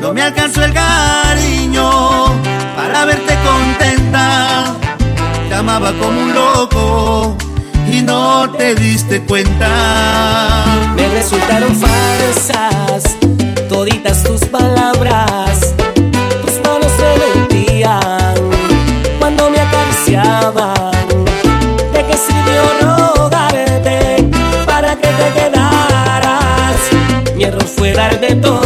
No me alcanzó el cariño para verte contenta. Te amaba como un loco y no te diste cuenta. Me resultaron falsas toditas puede dar de todo.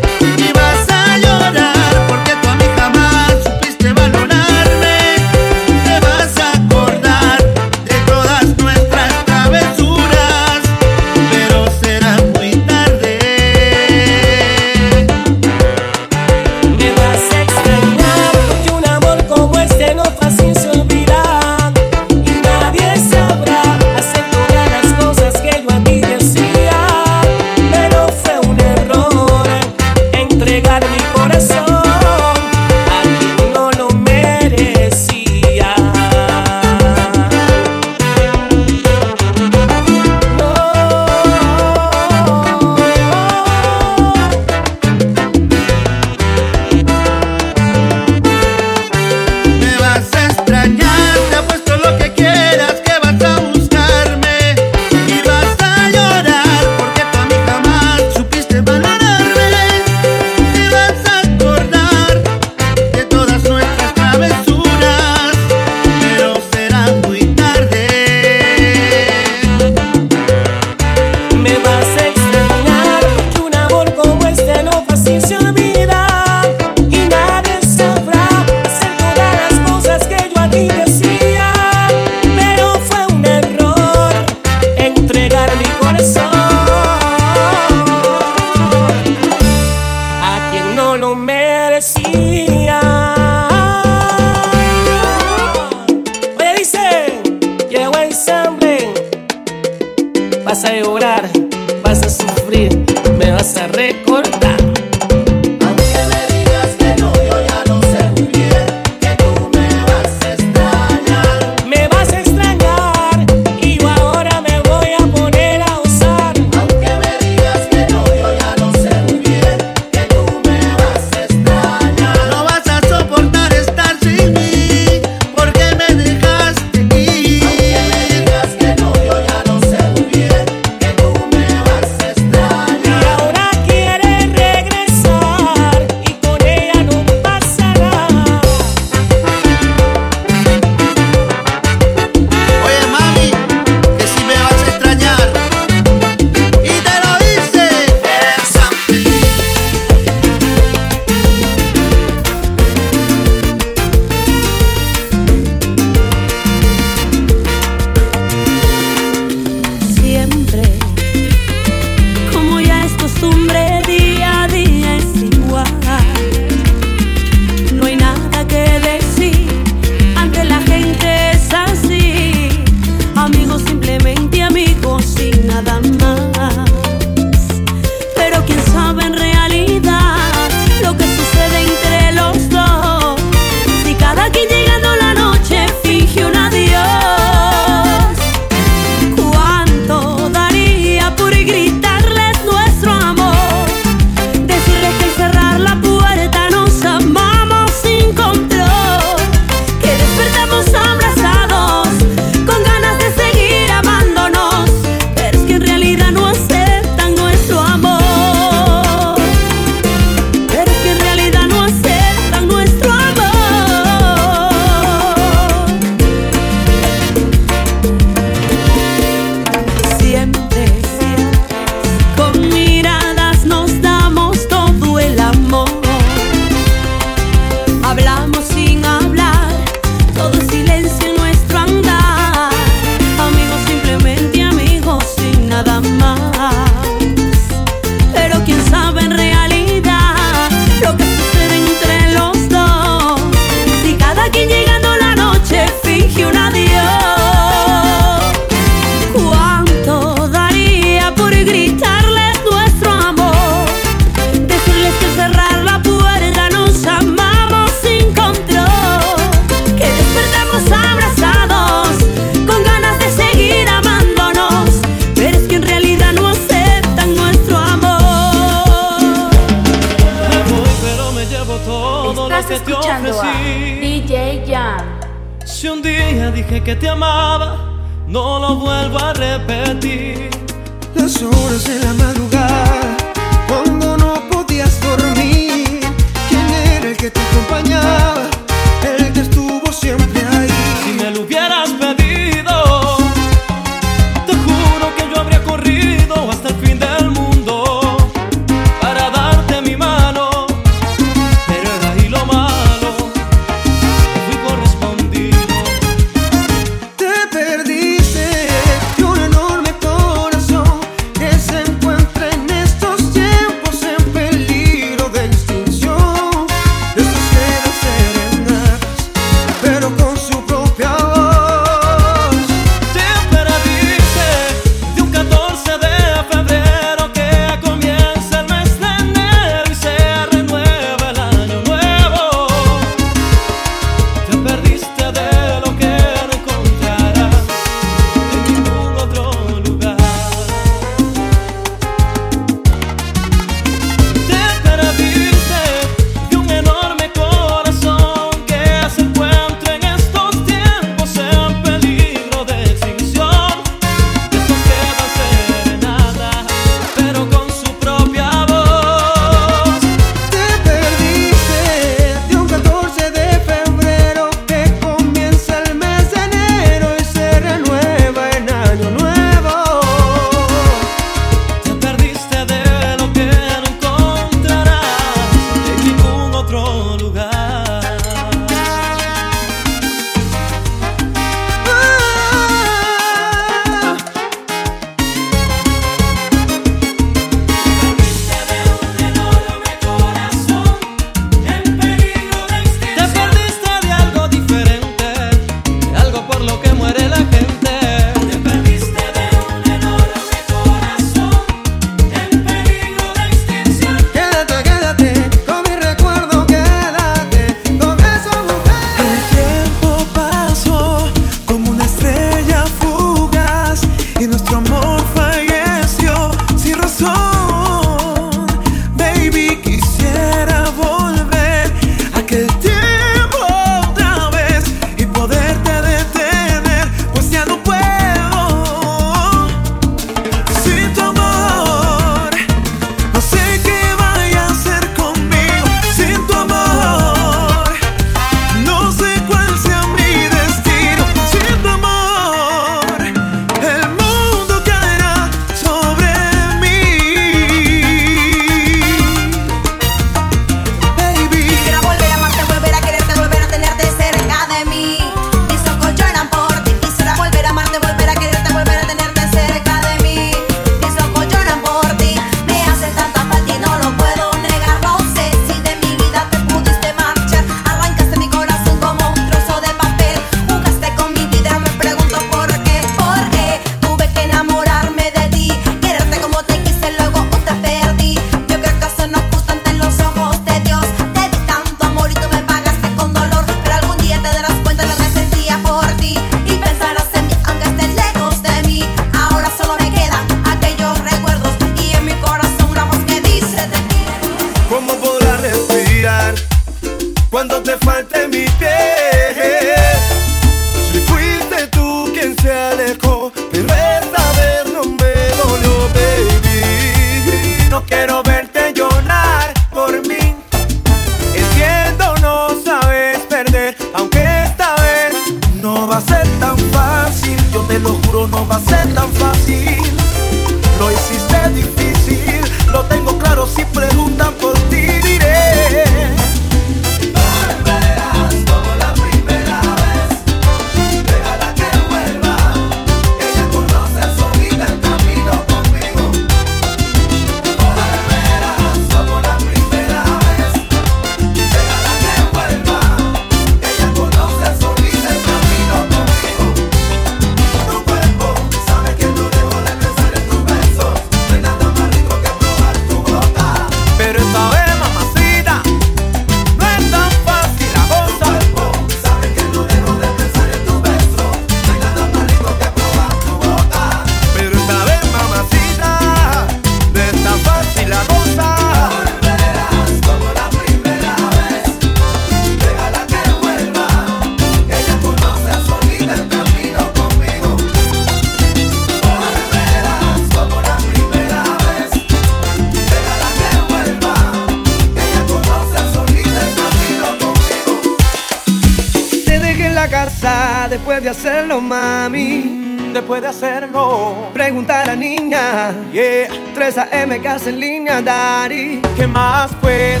Después de hacerlo, mami. Después de hacerlo, Pregunta a la niña. yeah. 3 AM casa en línea, Dari. ¿Qué más pues?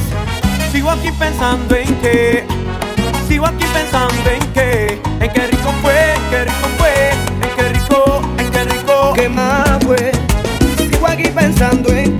Sigo aquí pensando en qué. Sigo aquí pensando en qué. En qué rico fue, en qué rico fue. En qué rico, en qué rico. ¿Qué más fue? Sigo aquí pensando en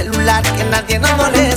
celular, que nadie nos moleste.